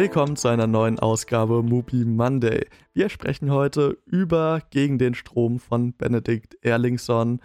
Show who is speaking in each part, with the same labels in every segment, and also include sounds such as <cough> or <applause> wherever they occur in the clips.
Speaker 1: Willkommen zu einer neuen Ausgabe Mupi Monday. Wir sprechen heute über Gegen den Strom von Benedikt Erlingsson.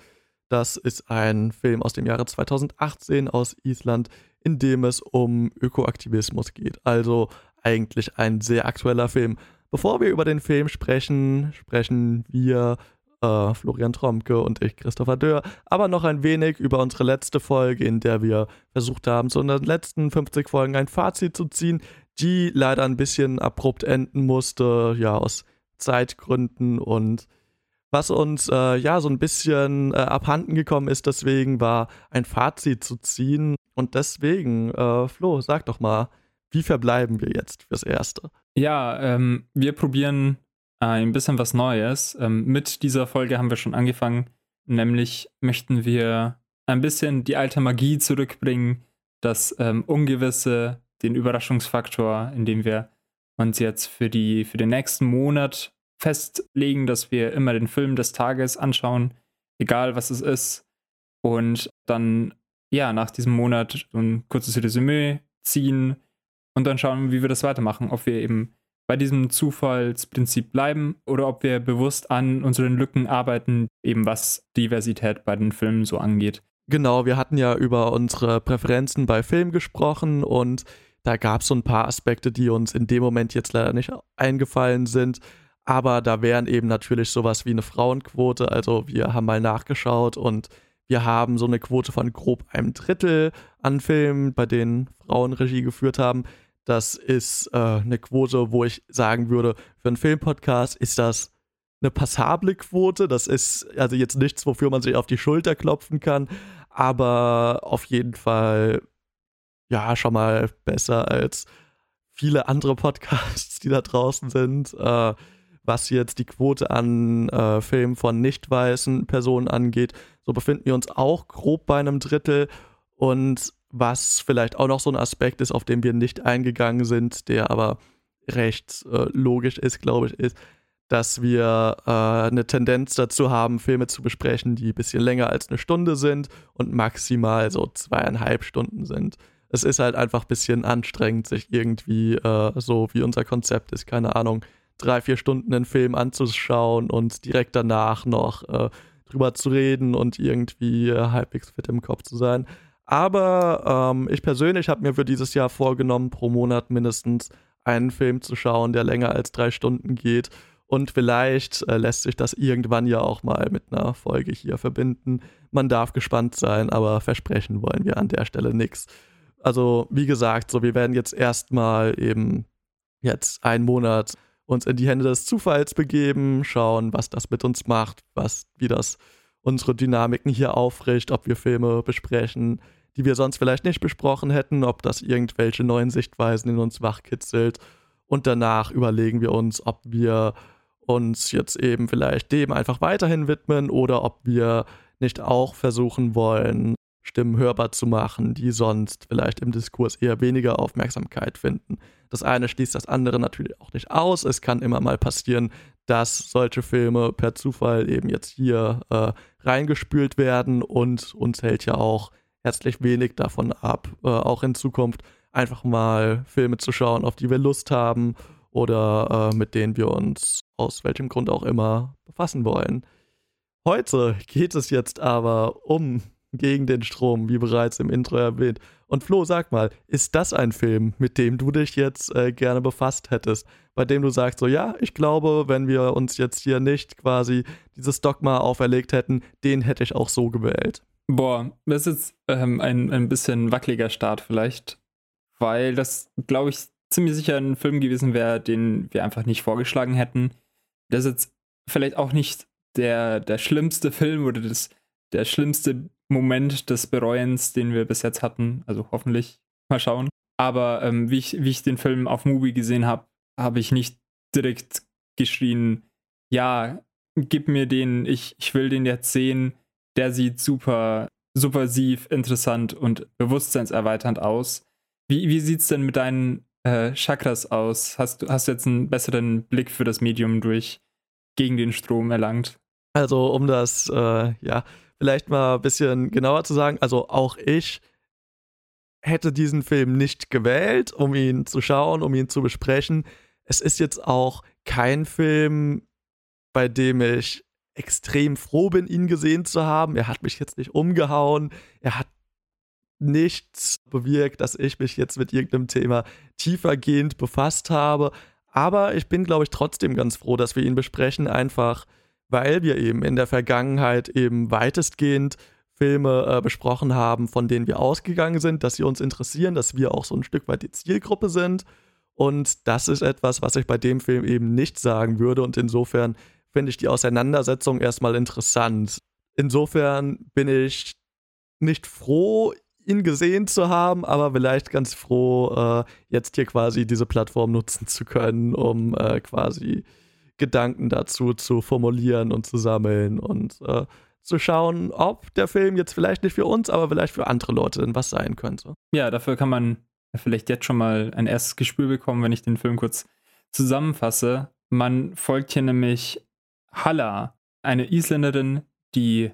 Speaker 1: Das ist ein Film aus dem Jahre 2018 aus Island, in dem es um Ökoaktivismus geht. Also eigentlich ein sehr aktueller Film. Bevor wir über den Film sprechen, sprechen wir äh, Florian Tromke und ich, Christopher Dörr, aber noch ein wenig über unsere letzte Folge, in der wir versucht haben, zu unseren letzten 50 Folgen ein Fazit zu ziehen, die leider ein bisschen abrupt enden musste, ja, aus Zeitgründen und was uns äh, ja so ein bisschen äh, abhanden gekommen ist, deswegen war ein Fazit zu ziehen. Und deswegen, äh, Flo, sag doch mal, wie verbleiben wir jetzt fürs Erste?
Speaker 2: Ja, ähm, wir probieren ein bisschen was Neues. Ähm, mit dieser Folge haben wir schon angefangen. Nämlich möchten wir ein bisschen die alte Magie zurückbringen, das ähm, Ungewisse, den Überraschungsfaktor, indem wir uns jetzt für, die, für den nächsten Monat festlegen, dass wir immer den Film des Tages anschauen, egal was es ist. Und dann, ja, nach diesem Monat ein kurzes Resümee ziehen und dann schauen, wie wir das weitermachen. Ob wir eben bei diesem Zufallsprinzip bleiben oder ob wir bewusst an unseren Lücken arbeiten, eben was Diversität bei den Filmen so angeht.
Speaker 1: Genau, wir hatten ja über unsere Präferenzen bei Filmen gesprochen und da gab es so ein paar Aspekte, die uns in dem Moment jetzt leider nicht eingefallen sind. Aber da wären eben natürlich sowas wie eine Frauenquote. Also wir haben mal nachgeschaut und wir haben so eine Quote von grob einem Drittel an Filmen, bei denen Frauen Regie geführt haben. Das ist äh, eine Quote, wo ich sagen würde, für einen Filmpodcast ist das eine passable Quote. Das ist also jetzt nichts, wofür man sich auf die Schulter klopfen kann, aber auf jeden Fall ja schon mal besser als viele andere Podcasts, die da draußen sind. Äh, was jetzt die Quote an äh, Filmen von nicht weißen Personen angeht, so befinden wir uns auch grob bei einem Drittel. Und was vielleicht auch noch so ein Aspekt ist, auf den wir nicht eingegangen sind, der aber recht äh, logisch ist, glaube ich, ist, dass wir äh, eine Tendenz dazu haben, Filme zu besprechen, die ein bisschen länger als eine Stunde sind und maximal so zweieinhalb Stunden sind. Es ist halt einfach ein bisschen anstrengend, sich irgendwie äh, so wie unser Konzept ist, keine Ahnung, drei, vier Stunden einen Film anzuschauen und direkt danach noch äh, drüber zu reden und irgendwie äh, halbwegs fit im Kopf zu sein. Aber ähm, ich persönlich habe mir für dieses Jahr vorgenommen, pro Monat mindestens einen Film zu schauen, der länger als drei Stunden geht. Und vielleicht äh, lässt sich das irgendwann ja auch mal mit einer Folge hier verbinden. Man darf gespannt sein, aber versprechen wollen wir an der Stelle nichts. Also, wie gesagt, so wir werden jetzt erstmal eben jetzt einen Monat uns in die Hände des Zufalls begeben, schauen, was das mit uns macht, was, wie das unsere Dynamiken hier aufricht, ob wir Filme besprechen, die wir sonst vielleicht nicht besprochen hätten, ob das irgendwelche neuen Sichtweisen in uns wachkitzelt. Und danach überlegen wir uns, ob wir uns jetzt eben vielleicht dem einfach weiterhin widmen oder ob wir nicht auch versuchen wollen, Stimmen hörbar zu machen, die sonst vielleicht im Diskurs eher weniger Aufmerksamkeit finden. Das eine schließt das andere natürlich auch nicht aus. Es kann immer mal passieren, dass solche Filme per Zufall eben jetzt hier äh, reingespült werden und uns hält ja auch herzlich wenig davon ab, äh, auch in Zukunft einfach mal Filme zu schauen, auf die wir Lust haben oder äh, mit denen wir uns aus welchem Grund auch immer befassen wollen. Heute geht es jetzt aber um gegen den Strom, wie bereits im Intro erwähnt. Und Flo, sag mal, ist das ein Film, mit dem du dich jetzt äh, gerne befasst hättest? Bei dem du sagst, so ja, ich glaube, wenn wir uns jetzt hier nicht quasi dieses Dogma auferlegt hätten, den hätte ich auch so gewählt.
Speaker 2: Boah, das ist jetzt ähm, ein, ein bisschen wackeliger Start vielleicht, weil das, glaube ich, ziemlich sicher ein Film gewesen wäre, den wir einfach nicht vorgeschlagen hätten. Das ist jetzt vielleicht auch nicht der, der schlimmste Film oder das, der schlimmste Moment des Bereuens, den wir bis jetzt hatten. Also hoffentlich mal schauen. Aber ähm, wie, ich, wie ich den Film auf Movie gesehen habe, habe ich nicht direkt geschrien, ja, gib mir den, ich, ich will den jetzt sehen. Der sieht super subversiv, interessant und bewusstseinserweiternd aus. Wie, wie sieht es denn mit deinen äh, Chakras aus? Hast du hast jetzt einen besseren Blick für das Medium durch gegen den Strom erlangt?
Speaker 1: Also um das, äh, ja, vielleicht mal ein bisschen genauer zu sagen, also auch ich hätte diesen Film nicht gewählt, um ihn zu schauen, um ihn zu besprechen. Es ist jetzt auch kein Film, bei dem ich extrem froh bin, ihn gesehen zu haben. Er hat mich jetzt nicht umgehauen. Er hat nichts bewirkt, dass ich mich jetzt mit irgendeinem Thema tiefergehend befasst habe. Aber ich bin, glaube ich, trotzdem ganz froh, dass wir ihn besprechen, einfach weil wir eben in der Vergangenheit eben weitestgehend Filme äh, besprochen haben, von denen wir ausgegangen sind, dass sie uns interessieren, dass wir auch so ein Stück weit die Zielgruppe sind. Und das ist etwas, was ich bei dem Film eben nicht sagen würde. Und insofern finde ich die Auseinandersetzung erstmal interessant. Insofern bin ich nicht froh, ihn gesehen zu haben, aber vielleicht ganz froh, äh, jetzt hier quasi diese Plattform nutzen zu können, um äh, quasi Gedanken dazu zu formulieren und zu sammeln und äh, zu schauen, ob der Film jetzt vielleicht nicht für uns, aber vielleicht für andere Leute denn was sein könnte.
Speaker 2: Ja, dafür kann man vielleicht jetzt schon mal ein erstes Gespür bekommen, wenn ich den Film kurz zusammenfasse. Man folgt hier nämlich Halla, eine Isländerin, die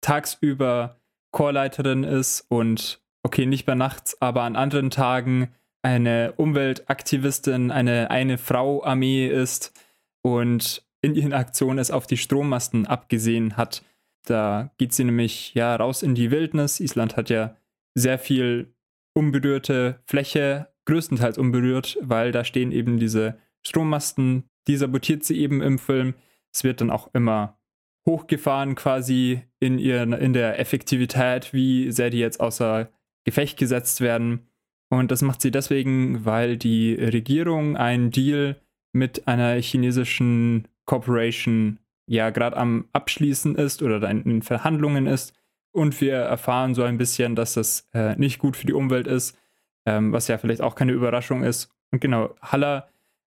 Speaker 2: tagsüber Chorleiterin ist und, okay, nicht mehr nachts, aber an anderen Tagen eine Umweltaktivistin, eine eine Frau Armee ist und in ihren Aktionen es auf die Strommasten abgesehen hat. Da geht sie nämlich ja raus in die Wildnis. Island hat ja sehr viel unberührte Fläche, größtenteils unberührt, weil da stehen eben diese Strommasten. Die sabotiert sie eben im Film. Es wird dann auch immer hochgefahren quasi in, ihren, in der Effektivität, wie sehr die jetzt außer Gefecht gesetzt werden. Und das macht sie deswegen, weil die Regierung einen Deal mit einer chinesischen Corporation ja gerade am Abschließen ist oder in Verhandlungen ist. Und wir erfahren so ein bisschen, dass das äh, nicht gut für die Umwelt ist, ähm, was ja vielleicht auch keine Überraschung ist. Und genau, Haller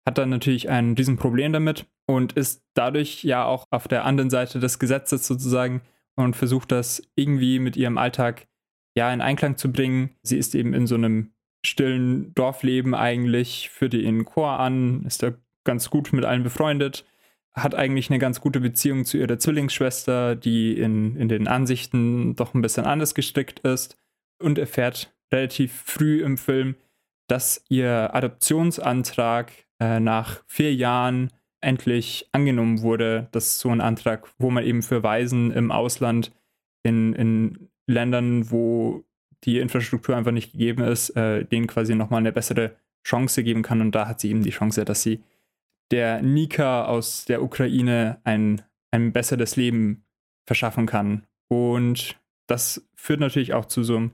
Speaker 2: hat dann natürlich ein Riesenproblem damit und ist dadurch ja auch auf der anderen Seite des Gesetzes sozusagen und versucht das irgendwie mit ihrem Alltag ja in Einklang zu bringen. Sie ist eben in so einem stillen Dorfleben eigentlich, führt ihren Chor an, ist da ganz gut mit allen befreundet hat eigentlich eine ganz gute Beziehung zu ihrer Zwillingsschwester, die in, in den Ansichten doch ein bisschen anders gestrickt ist und erfährt relativ früh im Film, dass ihr Adoptionsantrag äh, nach vier Jahren endlich angenommen wurde. Das ist so ein Antrag, wo man eben für Waisen im Ausland in, in Ländern, wo die Infrastruktur einfach nicht gegeben ist, äh, denen quasi nochmal eine bessere Chance geben kann. Und da hat sie eben die Chance, dass sie der Nika aus der Ukraine ein, ein besseres Leben verschaffen kann. Und das führt natürlich auch zu so einem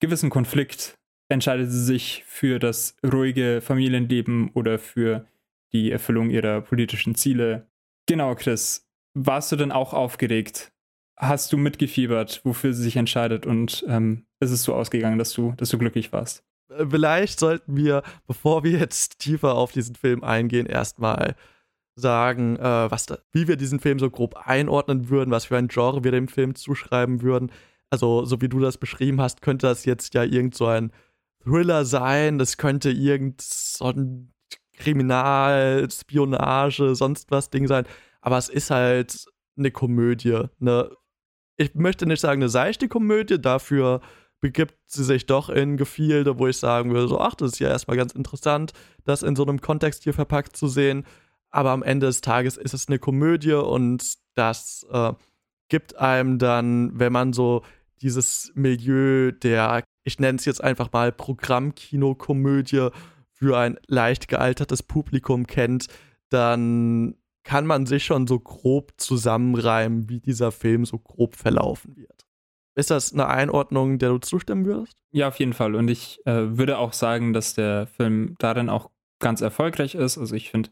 Speaker 2: gewissen Konflikt. Entscheidet sie sich für das ruhige Familienleben oder für die Erfüllung ihrer politischen Ziele? Genau, Chris. Warst du denn auch aufgeregt? Hast du mitgefiebert, wofür sie sich entscheidet? Und ähm, ist es so ausgegangen, dass du, dass du glücklich warst?
Speaker 1: Äh, vielleicht sollten wir, bevor wir jetzt tiefer auf diesen Film eingehen, erstmal sagen, äh, was da, wie wir diesen Film so grob einordnen würden, was für ein Genre wir dem Film zuschreiben würden. Also, so wie du das beschrieben hast, könnte das jetzt ja irgend so ein Thriller sein, das könnte irgend so ein Kriminal, Spionage, sonst was Ding sein. Aber es ist halt eine Komödie. Ne? Ich möchte nicht sagen eine seichte Komödie, dafür begibt sie sich doch in Gefilde, wo ich sagen würde, so, ach, das ist ja erstmal ganz interessant, das in so einem Kontext hier verpackt zu sehen. Aber am Ende des Tages ist es eine Komödie und das äh, gibt einem dann, wenn man so dieses Milieu der, ich nenne es jetzt einfach mal Programmkino-Komödie für ein leicht gealtertes Publikum kennt, dann kann man sich schon so grob zusammenreimen, wie dieser Film so grob verlaufen wird. Ist das eine Einordnung, der du zustimmen würdest?
Speaker 2: Ja, auf jeden Fall. Und ich äh, würde auch sagen, dass der Film darin auch ganz erfolgreich ist. Also ich finde,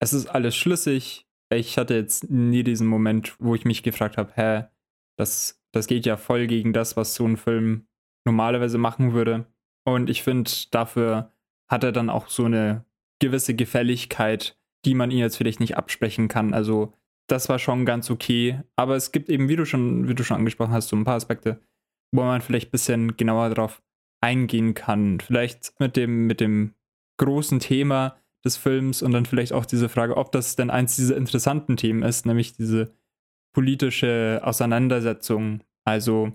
Speaker 2: es ist alles schlüssig. Ich hatte jetzt nie diesen Moment, wo ich mich gefragt habe, hä, das, das geht ja voll gegen das, was so ein Film normalerweise machen würde. Und ich finde, dafür hat er dann auch so eine gewisse Gefälligkeit, die man ihm jetzt vielleicht nicht absprechen kann. Also das war schon ganz okay. Aber es gibt eben, wie du schon, wie du schon angesprochen hast, so ein paar Aspekte, wo man vielleicht ein bisschen genauer drauf eingehen kann. Vielleicht mit dem, mit dem großen Thema des Films und dann vielleicht auch diese Frage, ob das denn eins dieser interessanten Themen ist, nämlich diese politische Auseinandersetzung. Also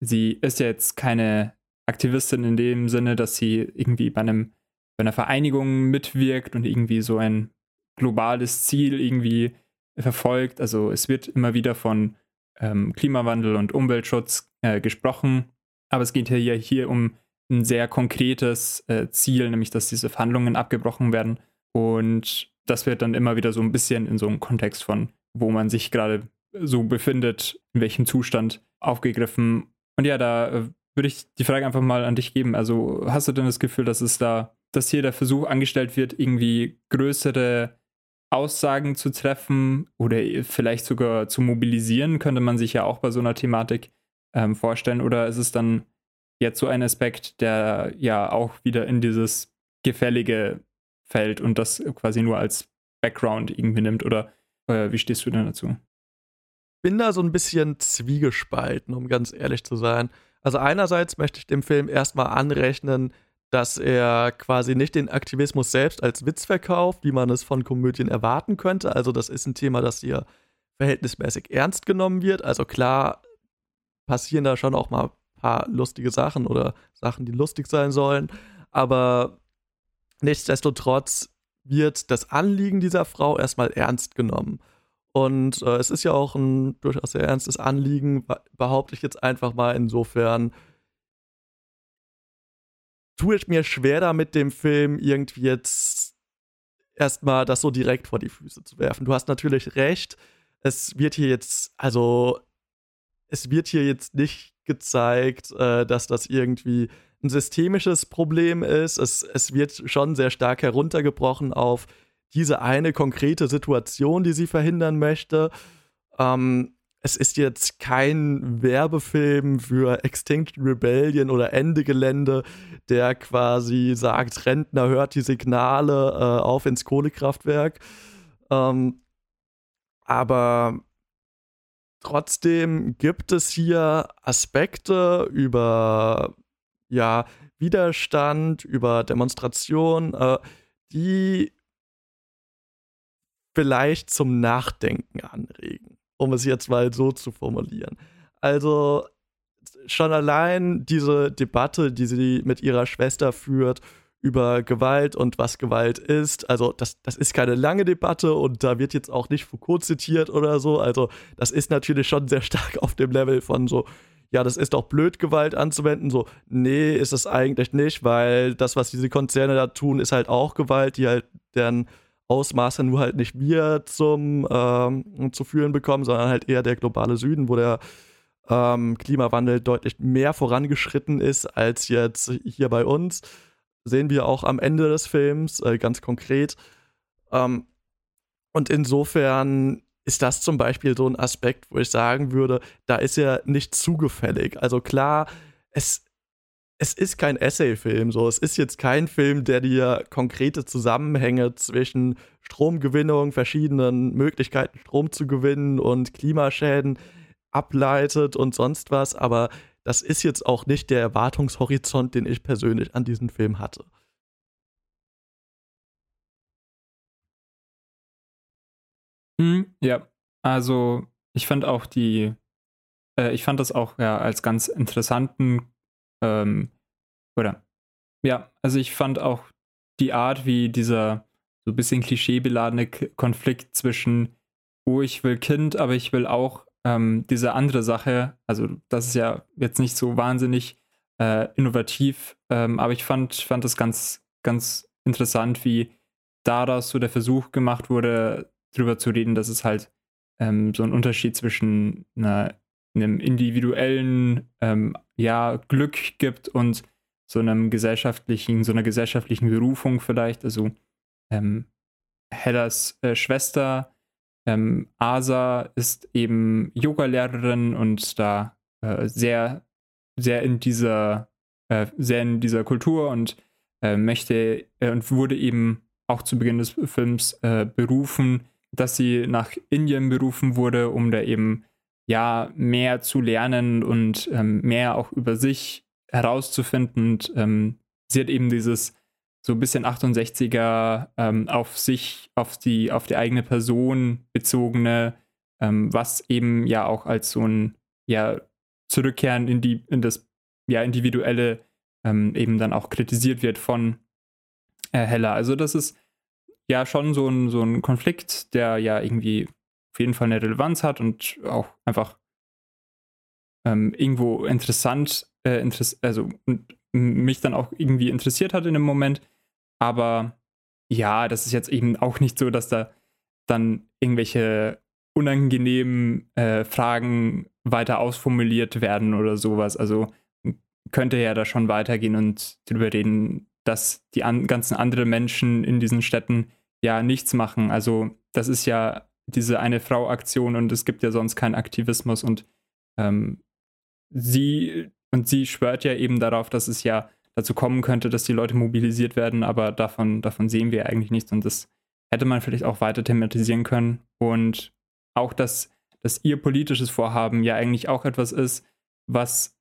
Speaker 2: sie ist ja jetzt keine Aktivistin in dem Sinne, dass sie irgendwie bei einem bei einer Vereinigung mitwirkt und irgendwie so ein globales Ziel irgendwie verfolgt. Also es wird immer wieder von ähm, Klimawandel und Umweltschutz äh, gesprochen, aber es geht ja hier um ein sehr konkretes äh, Ziel, nämlich dass diese Verhandlungen abgebrochen werden. Und das wird dann immer wieder so ein bisschen in so einem Kontext von, wo man sich gerade so befindet, in welchem Zustand aufgegriffen. Und ja, da äh, würde ich die Frage einfach mal an dich geben. Also hast du denn das Gefühl, dass es da, dass hier der Versuch angestellt wird, irgendwie größere Aussagen zu treffen oder vielleicht sogar zu mobilisieren, könnte man sich ja auch bei so einer Thematik ähm, vorstellen. Oder ist es dann jetzt so ein Aspekt, der ja auch wieder in dieses Gefällige fällt und das quasi nur als Background irgendwie nimmt? Oder äh, wie stehst du denn dazu?
Speaker 1: Bin da so ein bisschen zwiegespalten, um ganz ehrlich zu sein. Also einerseits möchte ich dem Film erstmal anrechnen, dass er quasi nicht den Aktivismus selbst als Witz verkauft, wie man es von Komödien erwarten könnte. Also das ist ein Thema, das hier verhältnismäßig ernst genommen wird. Also klar passieren da schon auch mal ein paar lustige Sachen oder Sachen, die lustig sein sollen. Aber nichtsdestotrotz wird das Anliegen dieser Frau erstmal ernst genommen. Und äh, es ist ja auch ein durchaus sehr ernstes Anliegen, behaupte ich jetzt einfach mal. Insofern tue ich mir schwer damit, dem Film irgendwie jetzt erstmal das so direkt vor die Füße zu werfen. Du hast natürlich recht. Es wird hier jetzt, also, es wird hier jetzt nicht gezeigt, äh, dass das irgendwie ein systemisches Problem ist. Es, es wird schon sehr stark heruntergebrochen auf diese eine konkrete Situation, die sie verhindern möchte. Ähm, es ist jetzt kein Werbefilm für Extinction Rebellion oder Ende Gelände, der quasi sagt, Rentner hört die Signale äh, auf ins Kohlekraftwerk. Ähm, aber trotzdem gibt es hier Aspekte über ja, Widerstand, über Demonstration, äh, die vielleicht zum Nachdenken anregen um es jetzt mal so zu formulieren. Also schon allein diese Debatte, die sie mit ihrer Schwester führt über Gewalt und was Gewalt ist, also das, das ist keine lange Debatte und da wird jetzt auch nicht Foucault zitiert oder so, also das ist natürlich schon sehr stark auf dem Level von so, ja, das ist doch blöd, Gewalt anzuwenden. So, nee, ist es eigentlich nicht, weil das, was diese Konzerne da tun, ist halt auch Gewalt, die halt deren Ausmaße nur halt nicht wir zum ähm, zu fühlen bekommen, sondern halt eher der globale Süden, wo der ähm, Klimawandel deutlich mehr vorangeschritten ist als jetzt hier bei uns. Sehen wir auch am Ende des Films äh, ganz konkret. Ähm, und insofern ist das zum Beispiel so ein Aspekt, wo ich sagen würde, da ist er nicht zugefällig. Also klar, es, es ist kein Essay-Film, so. Es ist jetzt kein Film, der dir konkrete Zusammenhänge zwischen Stromgewinnung, verschiedenen Möglichkeiten, Strom zu gewinnen und Klimaschäden ableitet und sonst was. Aber das ist jetzt auch nicht der Erwartungshorizont, den ich persönlich an diesen Film hatte.
Speaker 2: Hm, ja, also ich fand auch die, äh, ich fand das auch ja als ganz interessanten ähm, oder? Ja, also ich fand auch die Art, wie dieser so ein bisschen klischeebeladene Konflikt zwischen, oh, ich will Kind, aber ich will auch ähm, diese andere Sache, also das ist ja jetzt nicht so wahnsinnig äh, innovativ, ähm, aber ich fand, fand das ganz, ganz interessant, wie daraus so der Versuch gemacht wurde, darüber zu reden, dass es halt ähm, so einen Unterschied zwischen einer, einem individuellen ähm, ja, Glück gibt und so einem gesellschaftlichen, so einer gesellschaftlichen Berufung vielleicht. Also ähm, Hellas äh, Schwester ähm, Asa ist eben Yoga-Lehrerin und da äh, sehr, sehr in dieser, äh, sehr in dieser Kultur und äh, möchte äh, und wurde eben auch zu Beginn des Films äh, berufen, dass sie nach Indien berufen wurde, um da eben ja mehr zu lernen und ähm, mehr auch über sich herauszufinden. Und ähm, sie hat eben dieses so ein bisschen 68er ähm, auf sich, auf die, auf die eigene Person bezogene, ähm, was eben ja auch als so ein ja, Zurückkehren in die, in das ja, individuelle ähm, eben dann auch kritisiert wird von äh, Heller. Also das ist ja schon so ein, so ein Konflikt, der ja irgendwie auf jeden Fall eine Relevanz hat und auch einfach ähm, irgendwo interessant, äh, interess also mich dann auch irgendwie interessiert hat in dem Moment. Aber ja, das ist jetzt eben auch nicht so, dass da dann irgendwelche unangenehmen äh, Fragen weiter ausformuliert werden oder sowas. Also könnte ja da schon weitergehen und darüber reden, dass die an ganzen anderen Menschen in diesen Städten ja nichts machen. Also das ist ja diese eine Frau-Aktion und es gibt ja sonst keinen Aktivismus und ähm, sie und sie schwört ja eben darauf, dass es ja dazu kommen könnte, dass die Leute mobilisiert werden, aber davon, davon sehen wir eigentlich nichts und das hätte man vielleicht auch weiter thematisieren können und auch, dass, dass ihr politisches Vorhaben ja eigentlich auch etwas ist, was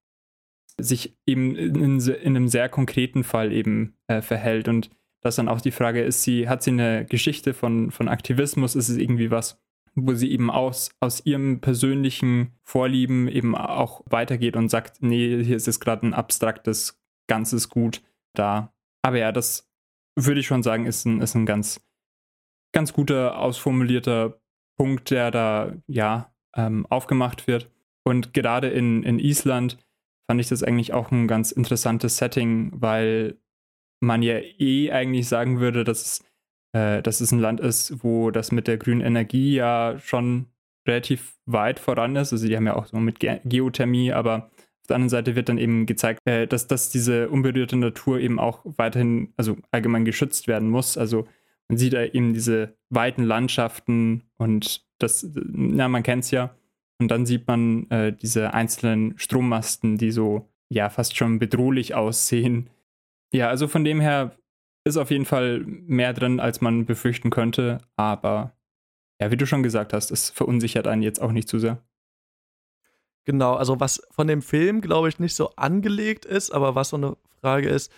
Speaker 2: sich eben in, in einem sehr konkreten Fall eben äh, verhält und dass dann auch die Frage ist, sie hat sie eine Geschichte von, von Aktivismus, ist es irgendwie was, wo sie eben aus, aus ihrem persönlichen Vorlieben eben auch weitergeht und sagt, nee, hier ist jetzt gerade ein abstraktes ganzes Gut da. Aber ja, das würde ich schon sagen, ist ein, ist ein ganz, ganz guter, ausformulierter Punkt, der da ja ähm, aufgemacht wird. Und gerade in, in Island fand ich das eigentlich auch ein ganz interessantes Setting, weil man ja eh eigentlich sagen würde, dass es, äh, dass es ein Land ist, wo das mit der grünen Energie ja schon relativ weit voran ist. Also die haben ja auch so mit Ge Geothermie, aber auf der anderen Seite wird dann eben gezeigt, äh, dass, dass diese unberührte Natur eben auch weiterhin, also allgemein geschützt werden muss. Also man sieht da eben diese weiten Landschaften und das, ja, man kennt es ja. Und dann sieht man äh, diese einzelnen Strommasten, die so, ja, fast schon bedrohlich aussehen. Ja, also von dem her ist auf jeden Fall mehr drin, als man befürchten könnte. Aber ja, wie du schon gesagt hast, es verunsichert einen jetzt auch nicht zu sehr.
Speaker 1: Genau, also was von dem Film, glaube ich, nicht so angelegt ist, aber was so eine Frage ist,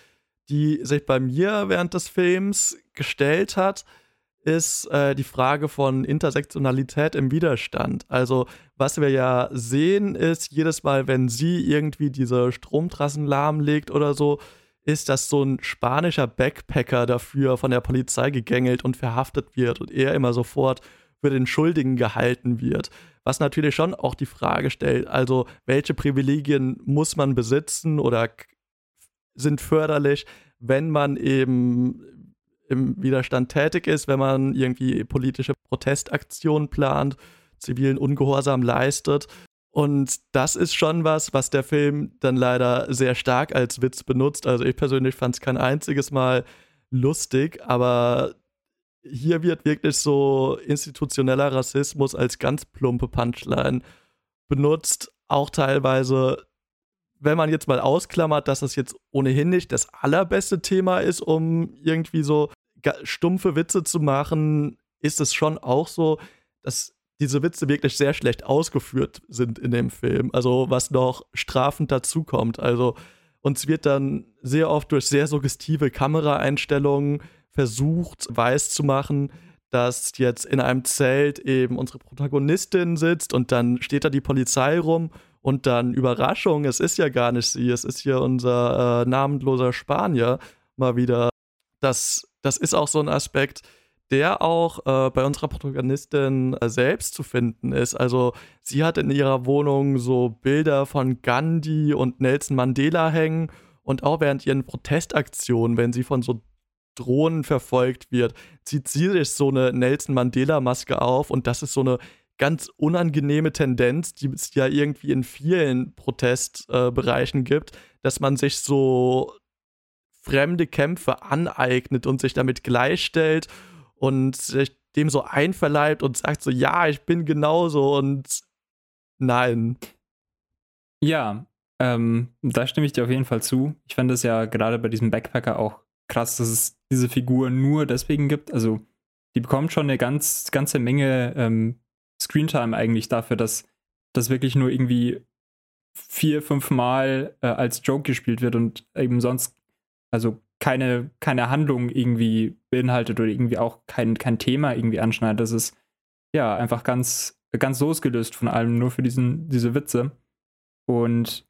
Speaker 1: die sich bei mir während des Films gestellt hat, ist äh, die Frage von Intersektionalität im Widerstand. Also was wir ja sehen ist, jedes Mal, wenn sie irgendwie diese Stromtrassen lahmlegt oder so, ist, dass so ein spanischer Backpacker dafür von der Polizei gegängelt und verhaftet wird und er immer sofort für den Schuldigen gehalten wird. Was natürlich schon auch die Frage stellt, also welche Privilegien muss man besitzen oder sind förderlich, wenn man eben im Widerstand tätig ist, wenn man irgendwie politische Protestaktionen plant, zivilen Ungehorsam leistet und das ist schon was, was der Film dann leider sehr stark als Witz benutzt. Also ich persönlich fand es kein einziges Mal lustig, aber hier wird wirklich so institutioneller Rassismus als ganz plumpe Punchline benutzt. Auch teilweise, wenn man jetzt mal ausklammert, dass das jetzt ohnehin nicht das allerbeste Thema ist, um irgendwie so stumpfe Witze zu machen, ist es schon auch so, dass diese Witze wirklich sehr schlecht ausgeführt sind in dem Film. Also was noch strafend dazukommt. Also uns wird dann sehr oft durch sehr suggestive Kameraeinstellungen versucht, weiß zu machen, dass jetzt in einem Zelt eben unsere Protagonistin sitzt und dann steht da die Polizei rum und dann Überraschung, es ist ja gar nicht sie, es ist ja unser äh, namenloser Spanier mal wieder. Das, das ist auch so ein Aspekt, der auch äh, bei unserer Protagonistin äh, selbst zu finden ist. Also sie hat in ihrer Wohnung so Bilder von Gandhi und Nelson Mandela hängen und auch während ihren Protestaktionen, wenn sie von so Drohnen verfolgt wird, zieht sie sich so eine Nelson Mandela-Maske auf und das ist so eine ganz unangenehme Tendenz, die es ja irgendwie in vielen Protestbereichen äh, gibt, dass man sich so fremde Kämpfe aneignet und sich damit gleichstellt und sich dem so einverleibt und sagt so, ja, ich bin genauso und nein.
Speaker 2: Ja, ähm, da stimme ich dir auf jeden Fall zu. Ich fand es ja gerade bei diesem Backpacker auch krass, dass es diese Figur nur deswegen gibt. Also, die bekommt schon eine ganz, ganze Menge ähm, Screentime eigentlich dafür, dass das wirklich nur irgendwie vier, fünf Mal äh, als Joke gespielt wird und eben sonst, also keine, keine Handlung irgendwie beinhaltet oder irgendwie auch kein, kein Thema irgendwie anschneidet. Das ist ja einfach ganz, ganz losgelöst von allem, nur für diesen, diese Witze. Und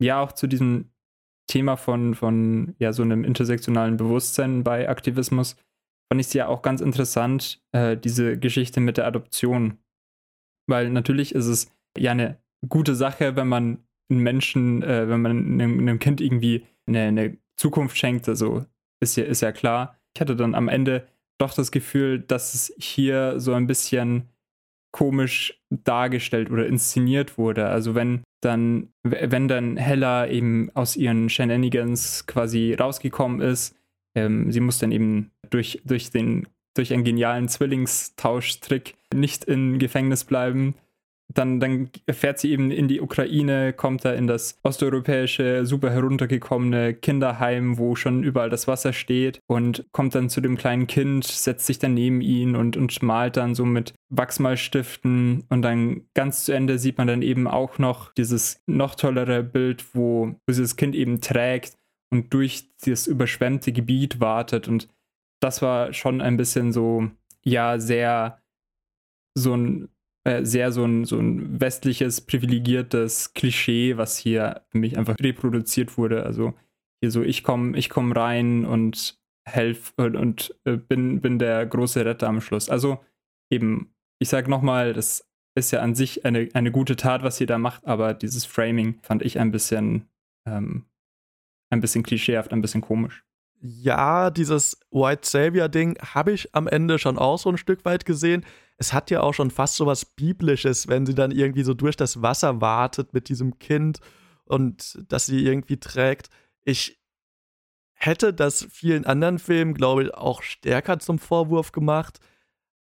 Speaker 2: ja, auch zu diesem Thema von, von ja, so einem intersektionalen Bewusstsein bei Aktivismus fand ich es ja auch ganz interessant, äh, diese Geschichte mit der Adoption. Weil natürlich ist es ja eine gute Sache, wenn man einen Menschen, äh, wenn man einem, einem, Kind irgendwie eine, eine Zukunft schenkt. Also ist ja, ist ja klar. Ich hatte dann am Ende doch das Gefühl, dass es hier so ein bisschen komisch dargestellt oder inszeniert wurde. Also wenn dann, wenn dann Hella eben aus ihren Shenanigans quasi rausgekommen ist, ähm, sie muss dann eben durch, durch den durch einen genialen Zwillingstauschtrick nicht in Gefängnis bleiben, dann, dann fährt sie eben in die Ukraine, kommt da in das osteuropäische, super heruntergekommene Kinderheim, wo schon überall das Wasser steht und kommt dann zu dem kleinen Kind, setzt sich dann neben ihn und, und malt dann so mit Wachsmalstiften und dann ganz zu Ende sieht man dann eben auch noch dieses noch tollere Bild, wo, wo dieses Kind eben trägt und durch das überschwemmte Gebiet wartet und das war schon ein bisschen so, ja, sehr so ein äh, sehr so ein, so ein westliches, privilegiertes Klischee, was hier für mich einfach reproduziert wurde. Also hier so, ich komme ich komm rein und helfe und, und äh, bin, bin der große Retter am Schluss. Also eben, ich sage nochmal, das ist ja an sich eine, eine gute Tat, was sie da macht, aber dieses Framing fand ich ein bisschen, ähm, ein bisschen klischeehaft, ein bisschen komisch
Speaker 1: ja, dieses White Savior-Ding habe ich am Ende schon auch so ein Stück weit gesehen. Es hat ja auch schon fast so was Biblisches, wenn sie dann irgendwie so durch das Wasser wartet mit diesem Kind und das sie irgendwie trägt. Ich hätte das vielen anderen Filmen, glaube ich, auch stärker zum Vorwurf gemacht.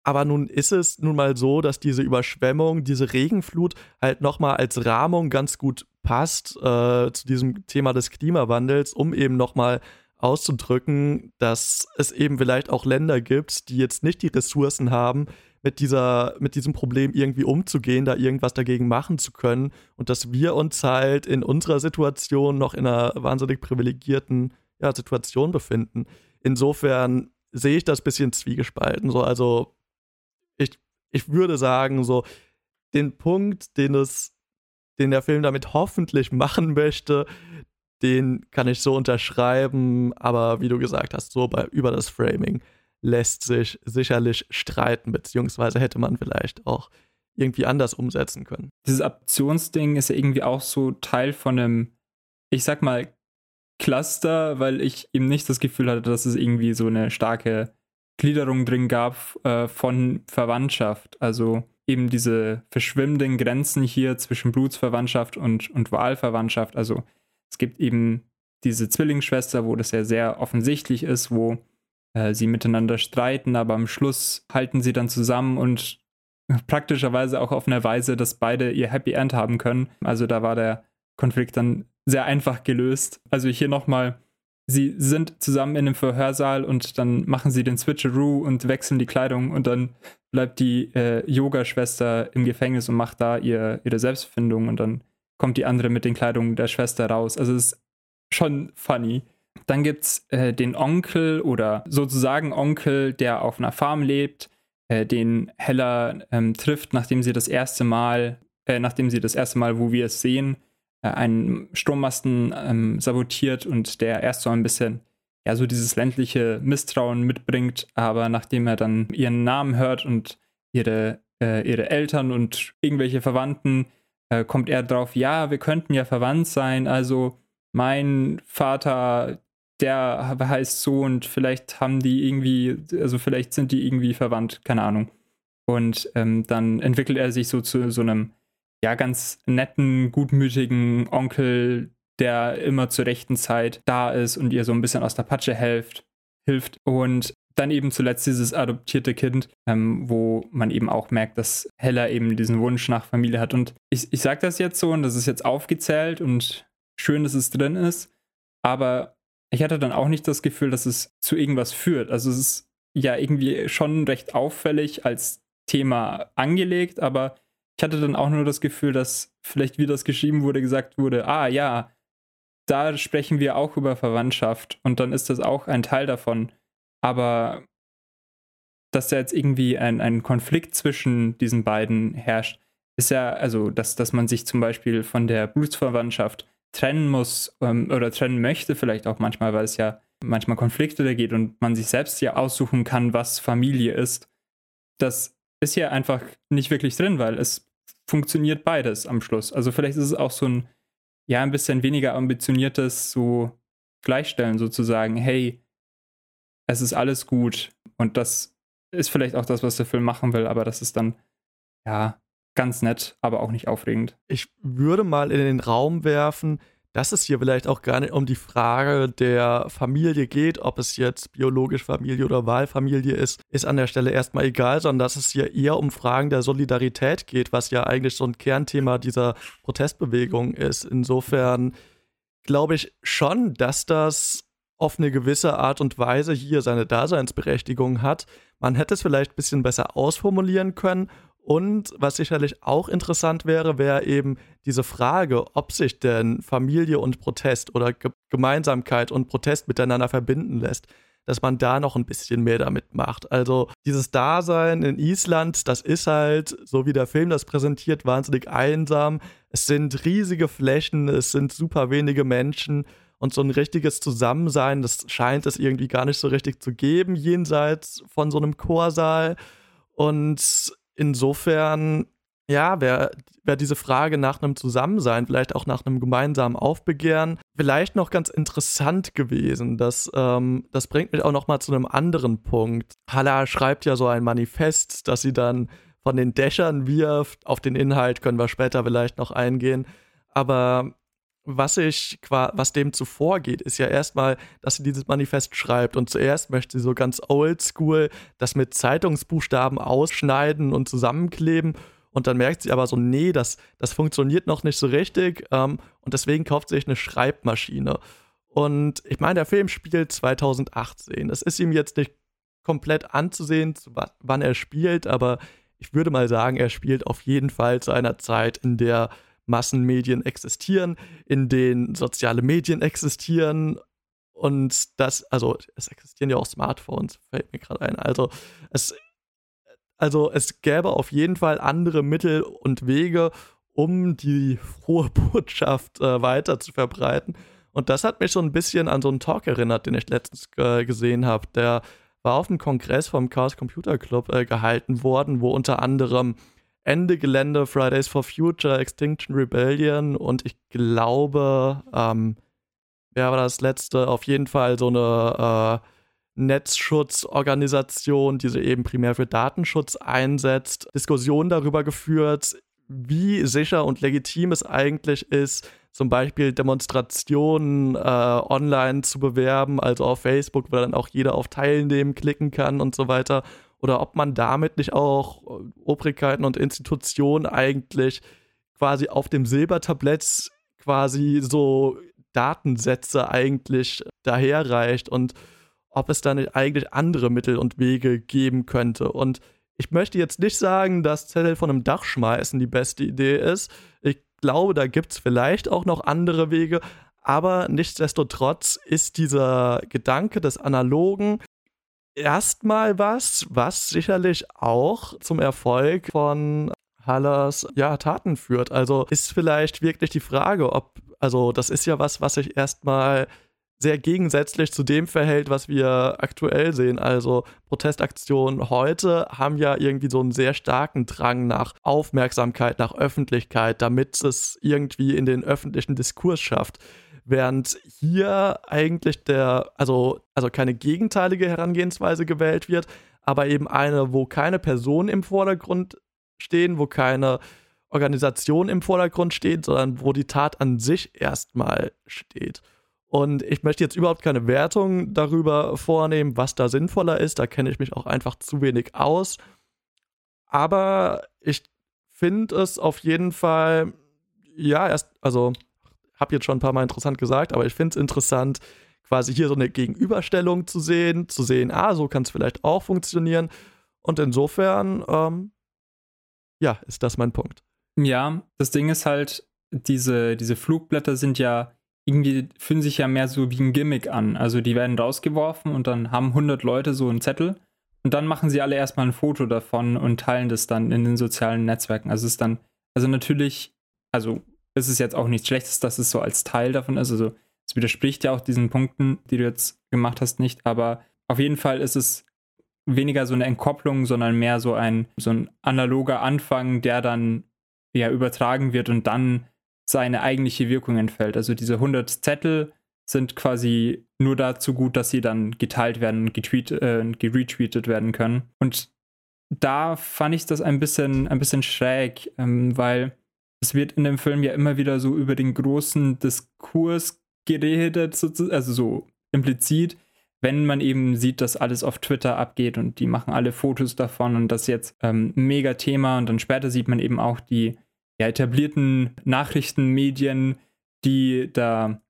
Speaker 1: Aber nun ist es nun mal so, dass diese Überschwemmung, diese Regenflut halt nochmal als Rahmung ganz gut passt äh, zu diesem Thema des Klimawandels, um eben nochmal auszudrücken, dass es eben vielleicht auch Länder gibt, die jetzt nicht die Ressourcen haben, mit dieser, mit diesem Problem irgendwie umzugehen, da irgendwas dagegen machen zu können und dass wir uns halt in unserer Situation noch in einer wahnsinnig privilegierten ja, Situation befinden. Insofern sehe ich das ein bisschen zwiegespalten. So, also ich, ich würde sagen, so den Punkt, den es, den der Film damit hoffentlich machen möchte, den kann ich so unterschreiben, aber wie du gesagt hast, so bei, über das Framing lässt sich sicherlich streiten, beziehungsweise hätte man vielleicht auch irgendwie anders umsetzen können.
Speaker 2: Dieses Optionsding ist ja irgendwie auch so Teil von einem, ich sag mal, Cluster, weil ich eben nicht das Gefühl hatte, dass es irgendwie so eine starke Gliederung drin gab äh, von Verwandtschaft. Also eben diese verschwimmenden Grenzen hier zwischen Blutsverwandtschaft und, und Wahlverwandtschaft. Also es gibt eben diese Zwillingsschwester, wo das ja sehr offensichtlich ist, wo äh, sie miteinander streiten, aber am Schluss halten sie dann zusammen und praktischerweise auch auf eine Weise, dass beide ihr Happy End haben können. Also da war der Konflikt dann sehr einfach gelöst. Also hier nochmal, sie sind zusammen in einem Verhörsaal und dann machen sie den Switcheroo und wechseln die Kleidung und dann bleibt die äh, Yoga-Schwester im Gefängnis und macht da ihr, ihre Selbstfindung und dann kommt die andere mit den Kleidungen der Schwester raus. Also es ist schon funny. Dann gibt es äh, den Onkel oder sozusagen Onkel, der auf einer Farm lebt, äh, den Hella ähm, trifft, nachdem sie das erste Mal, äh, nachdem sie das erste Mal, wo wir es sehen, äh, einen Strommasten ähm, sabotiert und der erst so ein bisschen ja so dieses ländliche Misstrauen mitbringt, aber nachdem er dann ihren Namen hört und ihre, äh, ihre Eltern und irgendwelche Verwandten äh, kommt er drauf, ja, wir könnten ja verwandt sein, also mein Vater, der heißt so und vielleicht haben die irgendwie, also vielleicht sind die irgendwie verwandt, keine Ahnung. Und ähm, dann entwickelt er sich so zu so einem, ja, ganz netten, gutmütigen Onkel, der immer zur rechten Zeit da ist und ihr so ein bisschen aus der Patsche hilft. hilft. Und dann eben zuletzt dieses adoptierte Kind, ähm, wo man eben auch merkt, dass Hella eben diesen Wunsch nach Familie hat. Und ich, ich sage das jetzt so und das ist jetzt aufgezählt und schön, dass es drin ist, aber ich hatte dann auch nicht das Gefühl, dass es zu irgendwas führt. Also es ist ja irgendwie schon recht auffällig als Thema angelegt, aber ich hatte dann auch nur das Gefühl, dass vielleicht wie das geschrieben wurde, gesagt wurde, ah ja, da sprechen wir auch über Verwandtschaft und dann ist das auch ein Teil davon. Aber dass da jetzt irgendwie ein, ein Konflikt zwischen diesen beiden herrscht, ist ja, also, dass, dass man sich zum Beispiel von der Blutsverwandtschaft trennen muss ähm, oder trennen möchte, vielleicht auch manchmal, weil es ja manchmal Konflikte da geht und man sich selbst ja aussuchen kann, was Familie ist. Das ist hier einfach nicht wirklich drin, weil es funktioniert beides am Schluss. Also vielleicht ist es auch so ein, ja, ein bisschen weniger ambitioniertes so Gleichstellen sozusagen, hey, es ist alles gut und das ist vielleicht auch das, was der Film machen will, aber das ist dann, ja, ganz nett, aber auch nicht aufregend.
Speaker 1: Ich würde mal in den Raum werfen, dass es hier vielleicht auch gar nicht um die Frage der Familie geht, ob es jetzt biologisch Familie oder Wahlfamilie ist, ist an der Stelle erstmal egal, sondern dass es hier eher um Fragen der Solidarität geht, was ja eigentlich so ein Kernthema dieser Protestbewegung ist. Insofern glaube ich schon, dass das auf eine gewisse Art und Weise hier seine Daseinsberechtigung hat. Man hätte es vielleicht ein bisschen besser ausformulieren können und was sicherlich auch interessant wäre, wäre eben diese Frage, ob sich denn Familie und Protest oder Ge Gemeinsamkeit und Protest miteinander verbinden lässt, dass man da noch ein bisschen mehr damit macht. Also dieses Dasein in Island, das ist halt, so wie der Film das präsentiert, wahnsinnig einsam. Es sind riesige Flächen, es sind super wenige Menschen und so ein richtiges Zusammensein, das scheint es irgendwie gar nicht so richtig zu geben, jenseits von so einem Chorsaal. Und insofern, ja, wäre wär diese Frage nach einem Zusammensein, vielleicht auch nach einem gemeinsamen Aufbegehren, vielleicht noch ganz interessant gewesen. Das, ähm, das bringt mich auch noch mal zu einem anderen Punkt. Halla schreibt ja so ein Manifest, das sie dann von den Dächern wirft. Auf den Inhalt können wir später vielleicht noch eingehen. Aber was ich was dem zuvor geht, ist ja erstmal, dass sie dieses Manifest schreibt und zuerst möchte sie so ganz oldschool das mit Zeitungsbuchstaben ausschneiden und zusammenkleben und dann merkt sie aber so, nee, das, das funktioniert noch nicht so richtig ähm, und deswegen kauft sie sich eine Schreibmaschine. Und ich meine, der Film spielt 2018. Es ist ihm jetzt nicht komplett anzusehen, wann er spielt, aber ich würde mal sagen, er spielt auf jeden Fall zu einer Zeit, in der Massenmedien existieren, in denen soziale Medien existieren und das, also es existieren ja auch Smartphones, fällt mir gerade ein. Also es, also es gäbe auf jeden Fall andere Mittel und Wege, um die frohe <laughs> Botschaft äh, weiter zu verbreiten. Und das hat mich so ein bisschen an so einen Talk erinnert, den ich letztens äh, gesehen habe. Der war auf einem Kongress vom Chaos Computer Club äh, gehalten worden, wo unter anderem Ende Gelände, Fridays for Future, Extinction Rebellion und ich glaube, ähm, wer war das letzte? Auf jeden Fall so eine äh, Netzschutzorganisation, die sich eben primär für Datenschutz einsetzt, Diskussionen darüber geführt, wie sicher und legitim es eigentlich ist, zum Beispiel Demonstrationen äh, online zu bewerben, also auf Facebook, wo dann auch jeder auf Teilnehmen klicken kann und so weiter oder ob man damit nicht auch äh, Obrigkeiten und Institutionen eigentlich quasi auf dem Silbertablett quasi so Datensätze eigentlich daherreicht und ob es da nicht eigentlich andere Mittel und Wege geben könnte. Und ich möchte jetzt nicht sagen, dass Zettel von einem Dach schmeißen die beste Idee ist. Ich glaube, da gibt es vielleicht auch noch andere Wege, aber nichtsdestotrotz ist dieser Gedanke des Analogen erstmal was, was sicherlich auch zum Erfolg von Hallers ja, Taten führt. Also ist vielleicht wirklich die Frage, ob, also das ist ja was, was sich erstmal sehr gegensätzlich zu dem verhält, was wir aktuell sehen. Also Protestaktionen heute haben ja irgendwie so einen sehr starken Drang nach Aufmerksamkeit, nach Öffentlichkeit, damit es irgendwie in den öffentlichen Diskurs schafft. Während hier eigentlich der, also, also keine gegenteilige Herangehensweise gewählt wird, aber eben eine, wo keine Personen im Vordergrund stehen, wo keine Organisation im Vordergrund steht, sondern wo die Tat an sich erstmal steht. Und ich möchte jetzt überhaupt keine Wertung darüber vornehmen, was da sinnvoller ist. Da kenne ich mich auch einfach zu wenig aus. Aber ich finde es auf jeden Fall, ja, erst, also habe jetzt schon ein paar Mal interessant gesagt, aber ich finde es interessant, quasi hier so eine Gegenüberstellung zu sehen, zu sehen, ah, so kann es vielleicht auch funktionieren. Und insofern, ähm, ja, ist das mein Punkt.
Speaker 2: Ja, das Ding ist halt, diese, diese Flugblätter sind ja irgendwie, fühlen sich ja mehr so wie ein Gimmick an. Also die werden rausgeworfen und dann haben 100 Leute so einen Zettel und dann machen sie alle erstmal ein Foto davon und teilen das dann in den sozialen Netzwerken. Also es ist dann, also natürlich, also ist es jetzt auch nichts Schlechtes, dass es so als Teil davon ist. Also es widerspricht ja auch diesen Punkten, die du jetzt gemacht hast, nicht. Aber auf jeden Fall ist es weniger so eine Entkopplung, sondern mehr so ein, so ein analoger Anfang, der dann ja übertragen wird und dann seine eigentliche Wirkung entfällt. Also diese 100 Zettel sind quasi nur dazu gut, dass sie dann geteilt werden und getweet, äh, geretweetet werden können. Und da fand ich das ein bisschen, ein bisschen schräg, ähm, weil es wird in dem Film ja immer wieder so über den großen Diskurs geredet, also so implizit, wenn man eben sieht, dass alles auf Twitter abgeht und die machen alle Fotos davon und das jetzt ähm, ein mega Thema und dann später sieht man eben auch die ja, etablierten Nachrichtenmedien, die da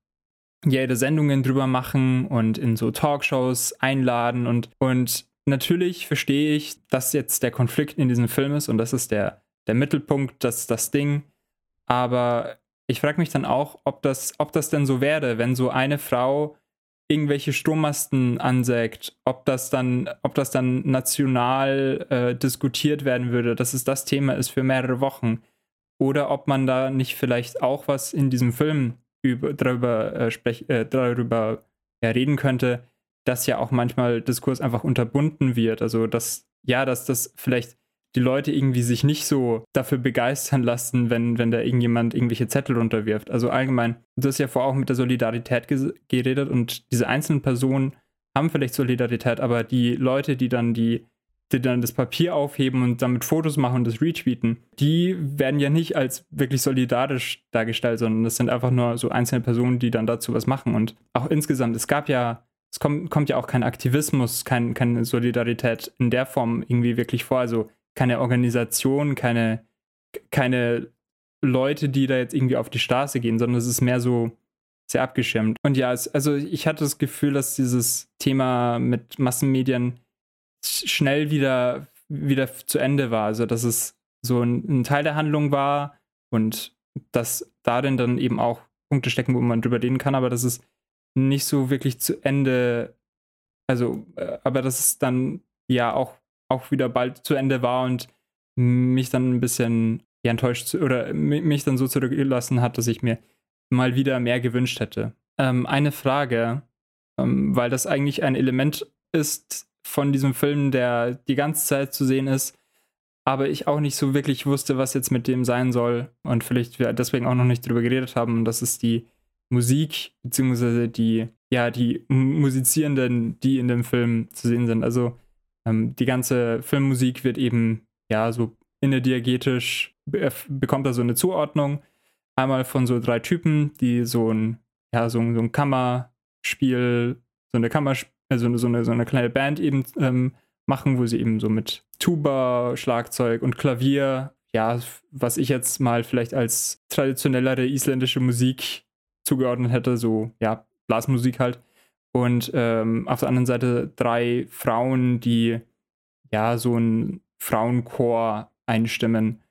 Speaker 2: jede Sendungen drüber machen und in so Talkshows einladen und, und natürlich verstehe ich, dass jetzt der Konflikt in diesem Film ist und das ist der, der Mittelpunkt, das das Ding. Aber ich frage mich dann auch, ob das, ob das denn so wäre, wenn so eine Frau irgendwelche Strommasten ansägt, ob das dann, ob das dann national äh, diskutiert werden würde, dass es das Thema ist für mehrere Wochen. Oder ob man da nicht vielleicht auch was in diesem Film über, darüber, äh, sprech, äh, darüber ja, reden könnte, dass ja auch manchmal Diskurs einfach unterbunden wird. Also dass, ja, dass das vielleicht die Leute irgendwie sich nicht so dafür begeistern lassen, wenn, wenn da irgendjemand irgendwelche Zettel runterwirft. Also allgemein, du hast ja vorher auch mit der Solidarität geredet und diese einzelnen Personen haben vielleicht Solidarität, aber die Leute, die dann die, die dann das Papier aufheben und damit Fotos machen und das retweeten, die werden ja nicht als wirklich solidarisch dargestellt, sondern das sind einfach nur so einzelne Personen, die dann dazu was machen. Und auch insgesamt, es gab ja es kommt, kommt ja auch kein Aktivismus, kein, keine Solidarität in der Form irgendwie wirklich vor. Also keine Organisation, keine, keine Leute, die da jetzt irgendwie auf die Straße gehen, sondern es ist mehr so sehr abgeschirmt. Und ja, es, also ich hatte das Gefühl, dass dieses Thema mit Massenmedien schnell wieder, wieder zu Ende war. Also dass es so ein, ein Teil der Handlung war und dass darin dann eben auch Punkte stecken, wo man drüber reden kann, aber dass es nicht so wirklich zu Ende, also, äh, aber dass es dann ja auch, auch wieder bald zu Ende war und mich dann ein bisschen ja, enttäuscht oder mich dann so zurückgelassen hat, dass ich mir mal wieder mehr gewünscht hätte. Ähm, eine Frage, ähm, weil das eigentlich ein Element ist von diesem Film, der die ganze Zeit zu sehen ist, aber ich auch nicht so wirklich wusste, was jetzt mit dem sein soll und vielleicht wir deswegen auch noch nicht drüber geredet haben. Und das ist die Musik, beziehungsweise die, ja, die Musizierenden, die in dem Film zu sehen sind. Also ähm, die ganze Filmmusik wird eben, ja, so innerdiagetisch, bekommt da so eine Zuordnung. Einmal von so drei Typen, die so ein, ja, so, so ein Kammerspiel, so eine Kammer, also so eine, so eine kleine Band eben ähm, machen, wo sie eben so mit Tuba, Schlagzeug und Klavier, ja, was ich jetzt mal vielleicht als traditionellere isländische Musik zugeordnet hätte, so ja, Blasmusik halt. Und ähm, auf der anderen Seite drei Frauen, die ja so ein Frauenchor einstimmen.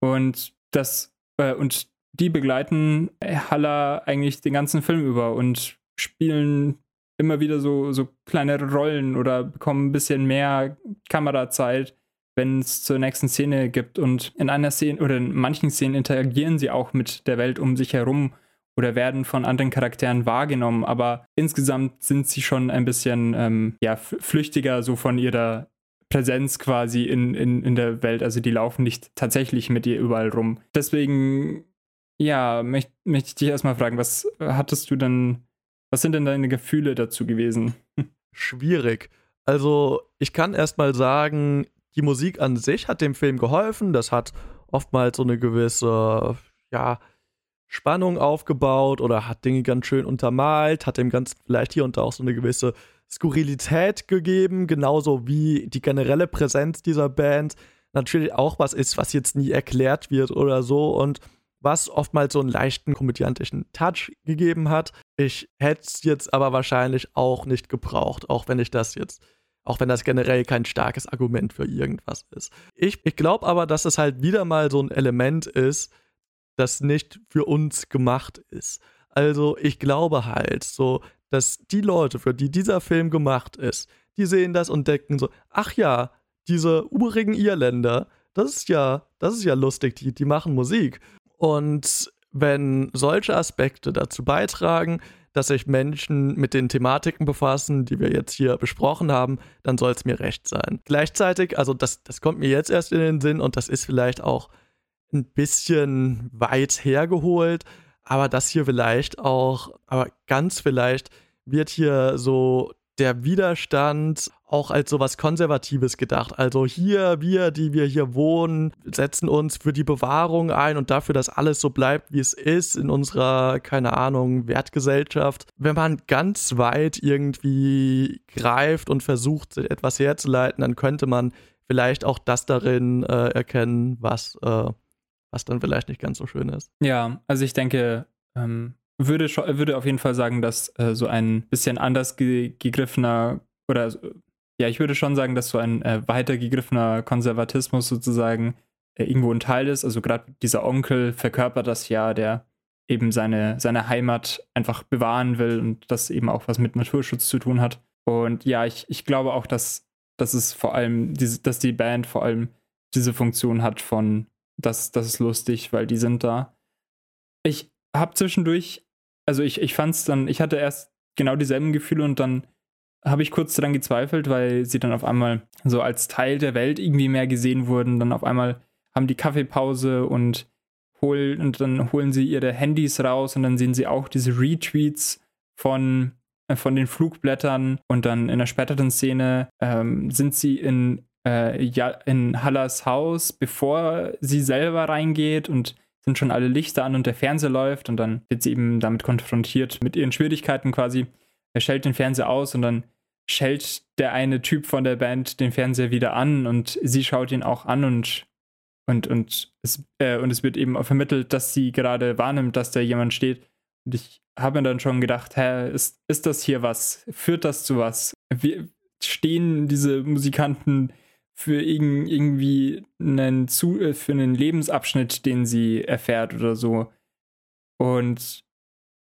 Speaker 2: Und das, äh, und die begleiten Haller eigentlich den ganzen Film über und spielen immer wieder so, so kleinere Rollen oder bekommen ein bisschen mehr Kamerazeit, wenn es zur nächsten Szene gibt. Und in einer Szene oder in manchen Szenen interagieren sie auch mit der Welt um sich herum oder werden von anderen Charakteren wahrgenommen, aber insgesamt sind sie schon ein bisschen ähm, ja, flüchtiger so von ihrer Präsenz quasi in, in, in der Welt. Also die laufen nicht tatsächlich mit ihr überall rum. Deswegen, ja, möchte möcht ich dich erstmal fragen, was hattest du denn, was sind denn deine Gefühle dazu gewesen?
Speaker 1: Schwierig. Also ich kann erstmal sagen, die Musik an sich hat dem Film geholfen. Das hat oftmals so eine gewisse, ja, Spannung aufgebaut oder hat Dinge ganz schön untermalt, hat dem Ganzen vielleicht hier und da auch so eine gewisse Skurrilität gegeben, genauso wie die generelle Präsenz dieser Band natürlich auch was ist, was jetzt nie erklärt wird oder so und was oftmals so einen leichten komödiantischen Touch gegeben hat. Ich hätte es jetzt aber wahrscheinlich auch nicht gebraucht, auch wenn ich das jetzt, auch wenn das generell kein starkes Argument für irgendwas ist. Ich, ich glaube aber, dass es halt wieder mal so ein Element ist, das nicht für uns gemacht ist. Also ich glaube halt so, dass die Leute, für die dieser Film gemacht ist, die sehen das und denken so, ach ja, diese urigen Irländer, das ist ja, das ist ja lustig, die, die machen Musik. Und wenn solche Aspekte dazu beitragen, dass sich Menschen mit den Thematiken befassen, die wir jetzt hier besprochen haben, dann soll es mir recht sein. Gleichzeitig, also das, das kommt mir jetzt erst in den Sinn und das ist vielleicht auch ein bisschen weit hergeholt, aber das hier vielleicht auch, aber ganz vielleicht wird hier so der Widerstand auch als so was Konservatives gedacht. Also hier, wir, die wir hier wohnen, setzen uns für die Bewahrung ein und dafür, dass alles so bleibt, wie es ist in unserer, keine Ahnung, Wertgesellschaft. Wenn man ganz weit irgendwie greift und versucht, etwas herzuleiten, dann könnte man vielleicht auch das darin äh, erkennen, was, äh, was dann vielleicht nicht ganz so schön ist.
Speaker 2: Ja, also ich denke, ähm, würde, würde auf jeden Fall sagen, dass äh, so ein bisschen anders ge gegriffener oder ja, ich würde schon sagen, dass so ein äh, weiter gegriffener Konservatismus sozusagen äh, irgendwo ein Teil ist. Also gerade dieser Onkel verkörpert das ja, der eben seine, seine Heimat einfach bewahren will und das eben auch was mit Naturschutz zu tun hat. Und ja, ich, ich glaube auch, dass, dass es vor allem, diese, dass die Band vor allem diese Funktion hat von, das, das ist lustig, weil die sind da. Ich habe zwischendurch, also ich, ich fand es dann, ich hatte erst genau dieselben Gefühle und dann habe ich kurz daran gezweifelt, weil sie dann auf einmal so als Teil der Welt irgendwie mehr gesehen wurden. Dann auf einmal haben die Kaffeepause und holen und dann holen sie ihre Handys raus und dann sehen sie auch diese Retweets von äh, von den Flugblättern und dann in der späteren Szene ähm, sind sie in äh, ja, in Hallas Haus, bevor sie selber reingeht und sind schon alle Lichter an und der Fernseher läuft und dann wird sie eben damit konfrontiert mit ihren Schwierigkeiten quasi. Er stellt den Fernseher aus und dann schellt der eine Typ von der Band den Fernseher wieder an und sie schaut ihn auch an und und und es äh, und es wird eben vermittelt, dass sie gerade wahrnimmt, dass da jemand steht. Und ich habe mir dann schon gedacht, hä, ist, ist das hier was? Führt das zu was? Wie, stehen diese Musikanten für irgendwie einen, zu, äh, für einen Lebensabschnitt, den sie erfährt oder so? Und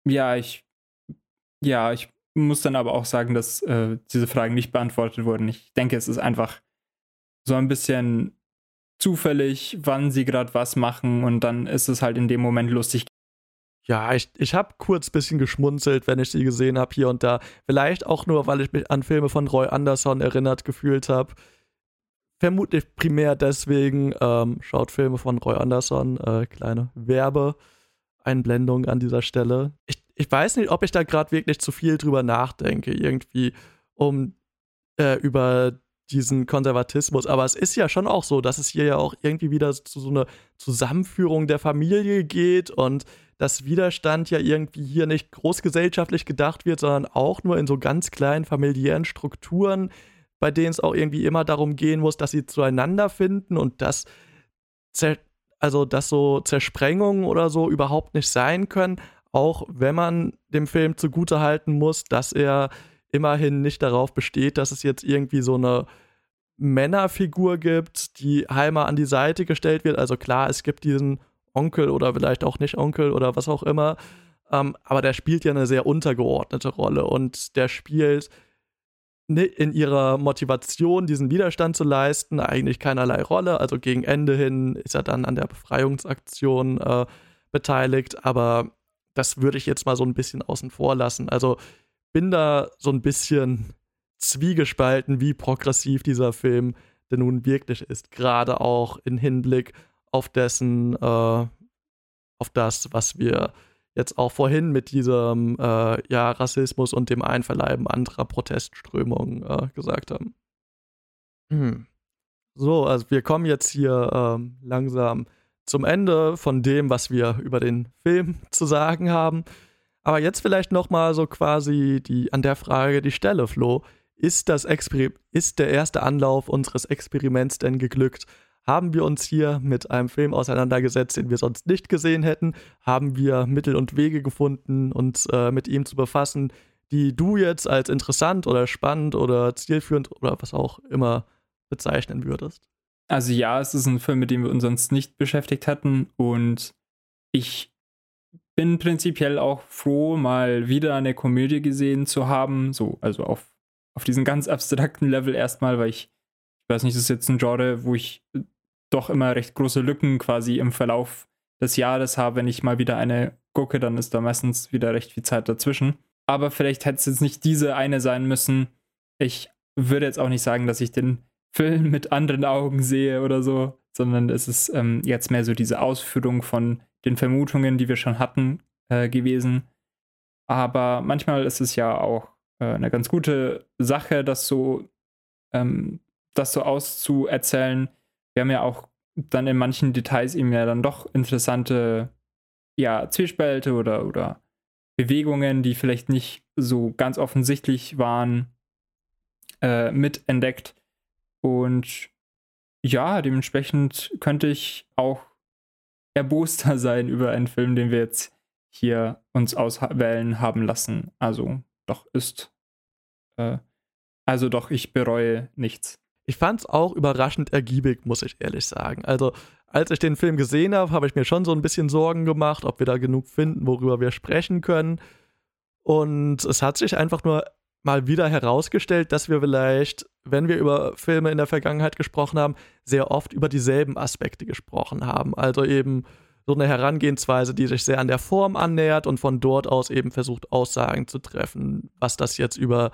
Speaker 2: ja, ich ja, ich muss dann aber auch sagen, dass äh, diese Fragen nicht beantwortet wurden. Ich denke, es ist einfach so ein bisschen zufällig, wann sie gerade was machen und dann ist es halt in dem Moment lustig.
Speaker 1: Ja, ich, ich habe kurz ein bisschen geschmunzelt, wenn ich sie gesehen habe hier und da. Vielleicht auch nur, weil ich mich an Filme von Roy Anderson erinnert gefühlt habe. Vermutlich primär deswegen. Ähm, schaut Filme von Roy Anderson, äh, kleine Werbeeinblendung an dieser Stelle. Ich ich weiß nicht, ob ich da gerade wirklich zu viel drüber nachdenke, irgendwie, um äh, über diesen Konservatismus. Aber es ist ja schon auch so, dass es hier ja auch irgendwie wieder zu so einer Zusammenführung der Familie geht und dass Widerstand ja irgendwie hier nicht großgesellschaftlich gedacht wird, sondern auch nur in so ganz kleinen familiären Strukturen, bei denen es auch irgendwie immer darum gehen muss, dass sie zueinander finden und dass also dass so Zersprengungen oder so überhaupt nicht sein können, auch wenn man dem Film zugutehalten muss, dass er immerhin nicht darauf besteht, dass es jetzt irgendwie so eine Männerfigur gibt, die Heimer an die Seite gestellt wird. Also klar, es gibt diesen Onkel oder vielleicht auch nicht Onkel oder was auch immer. Ähm, aber der spielt ja eine sehr untergeordnete Rolle und der spielt in ihrer Motivation, diesen Widerstand zu leisten, eigentlich keinerlei Rolle. Also gegen Ende hin ist er dann an der Befreiungsaktion äh, beteiligt, aber das würde ich jetzt mal so ein bisschen außen vor lassen. Also bin da so ein bisschen zwiegespalten, wie progressiv dieser Film denn nun wirklich ist. Gerade auch im Hinblick auf dessen, äh, auf das, was wir jetzt auch vorhin mit diesem äh, ja, Rassismus und dem Einverleiben anderer Protestströmungen äh, gesagt haben. Hm. So, also wir kommen jetzt hier ähm, langsam zum Ende von dem, was wir über den Film <laughs> zu sagen haben. Aber jetzt vielleicht noch mal so quasi die an der Frage die Stelle, Flo. Ist, das ist der erste Anlauf unseres Experiments denn geglückt? Haben wir uns hier mit einem Film auseinandergesetzt, den wir sonst nicht gesehen hätten? Haben wir Mittel und Wege gefunden, uns äh, mit ihm zu befassen, die du jetzt als interessant oder spannend oder zielführend oder was auch immer bezeichnen würdest?
Speaker 2: Also ja, es ist ein Film, mit dem wir uns sonst nicht beschäftigt hatten und ich bin prinzipiell auch froh, mal wieder eine Komödie gesehen zu haben, so also auf auf diesem ganz abstrakten Level erstmal, weil ich ich weiß nicht, das ist jetzt ein Genre, wo ich doch immer recht große Lücken quasi im Verlauf des Jahres habe, wenn ich mal wieder eine gucke, dann ist da meistens wieder recht viel Zeit dazwischen. Aber vielleicht hätte es jetzt nicht diese eine sein müssen. Ich würde jetzt auch nicht sagen, dass ich den <laughs> Film mit anderen Augen sehe oder so, sondern es ist ähm, jetzt mehr so diese Ausführung von den Vermutungen, die wir schon hatten, äh, gewesen. Aber manchmal ist es ja auch äh, eine ganz gute Sache, das so, ähm, das so auszuerzählen. Wir haben ja auch dann in manchen Details eben ja dann doch interessante ja, Zwiespälte oder, oder Bewegungen, die vielleicht nicht so ganz offensichtlich waren, äh, mitentdeckt. Und ja, dementsprechend könnte ich auch erboster <laughs> sein über einen Film, den wir jetzt hier uns auswählen haben lassen. Also doch ist, äh, also doch, ich bereue nichts.
Speaker 1: Ich fand es auch überraschend ergiebig, muss ich ehrlich sagen. Also, als ich den Film gesehen habe, habe ich mir schon so ein bisschen Sorgen gemacht, ob wir da genug finden, worüber wir sprechen können. Und es hat sich einfach nur mal wieder herausgestellt, dass wir vielleicht, wenn wir über Filme in der Vergangenheit gesprochen haben, sehr oft über dieselben Aspekte gesprochen haben. Also eben so eine Herangehensweise, die sich sehr an der Form annähert und von dort aus eben versucht, Aussagen zu treffen, was das jetzt über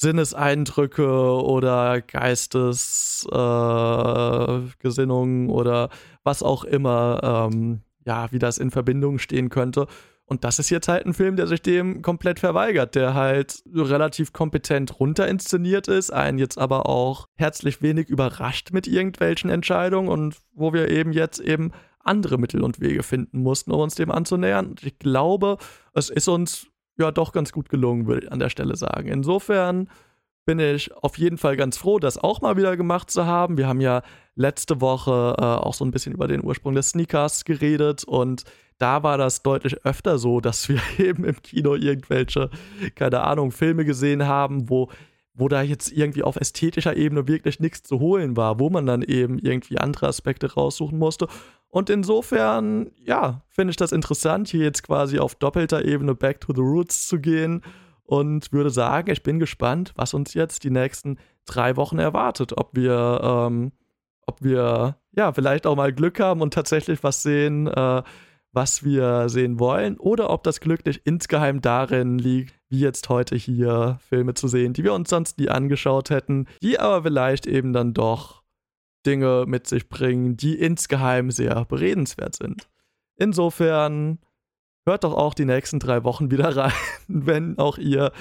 Speaker 1: Sinneseindrücke oder Geistesgesinnungen äh, oder was auch immer, ähm, ja, wie das in Verbindung stehen könnte. Und das ist jetzt halt ein Film, der sich dem komplett verweigert, der halt relativ kompetent runterinszeniert ist, einen jetzt aber auch herzlich wenig überrascht mit irgendwelchen Entscheidungen und wo wir eben jetzt eben andere Mittel und Wege finden mussten, um uns dem anzunähern. Und ich glaube, es ist uns ja doch ganz gut gelungen, würde ich an der Stelle sagen. Insofern bin ich auf jeden Fall ganz froh, das auch mal wieder gemacht zu haben. Wir haben ja letzte Woche äh, auch so ein bisschen über den Ursprung des Sneakers geredet und da war das deutlich öfter so, <laughs> dass wir eben im Kino irgendwelche, keine Ahnung, Filme gesehen haben, wo, wo da jetzt irgendwie auf ästhetischer Ebene wirklich nichts zu holen war, wo man dann eben irgendwie andere Aspekte raussuchen musste. Und insofern, ja, finde ich das interessant, hier jetzt quasi auf doppelter Ebene back to the roots zu gehen und würde sagen, ich bin gespannt, was uns jetzt die nächsten drei Wochen erwartet. Ob wir, ähm, ob wir ja vielleicht auch mal Glück haben und tatsächlich was sehen, äh, was wir sehen wollen, oder ob das Glück nicht insgeheim darin liegt, wie jetzt heute hier Filme zu sehen, die wir uns sonst nie angeschaut hätten, die aber vielleicht eben dann doch Dinge mit sich bringen, die insgeheim sehr beredenswert sind. Insofern hört doch auch die nächsten drei Wochen wieder <laughs> rein, wenn auch ihr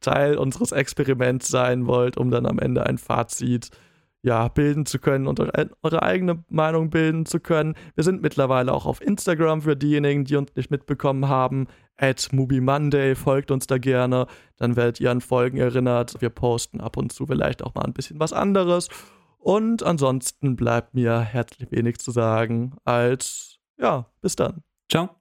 Speaker 1: Teil unseres Experiments sein wollt, um dann am Ende ein Fazit ja, bilden zu können und eure eigene Meinung bilden zu können. Wir sind mittlerweile auch auf Instagram für diejenigen, die uns nicht mitbekommen haben. At Monday, folgt uns da gerne. Dann werdet ihr an Folgen erinnert. Wir posten ab und zu vielleicht auch mal ein bisschen was anderes. Und ansonsten bleibt mir herzlich wenig zu sagen als, ja, bis dann.
Speaker 2: Ciao.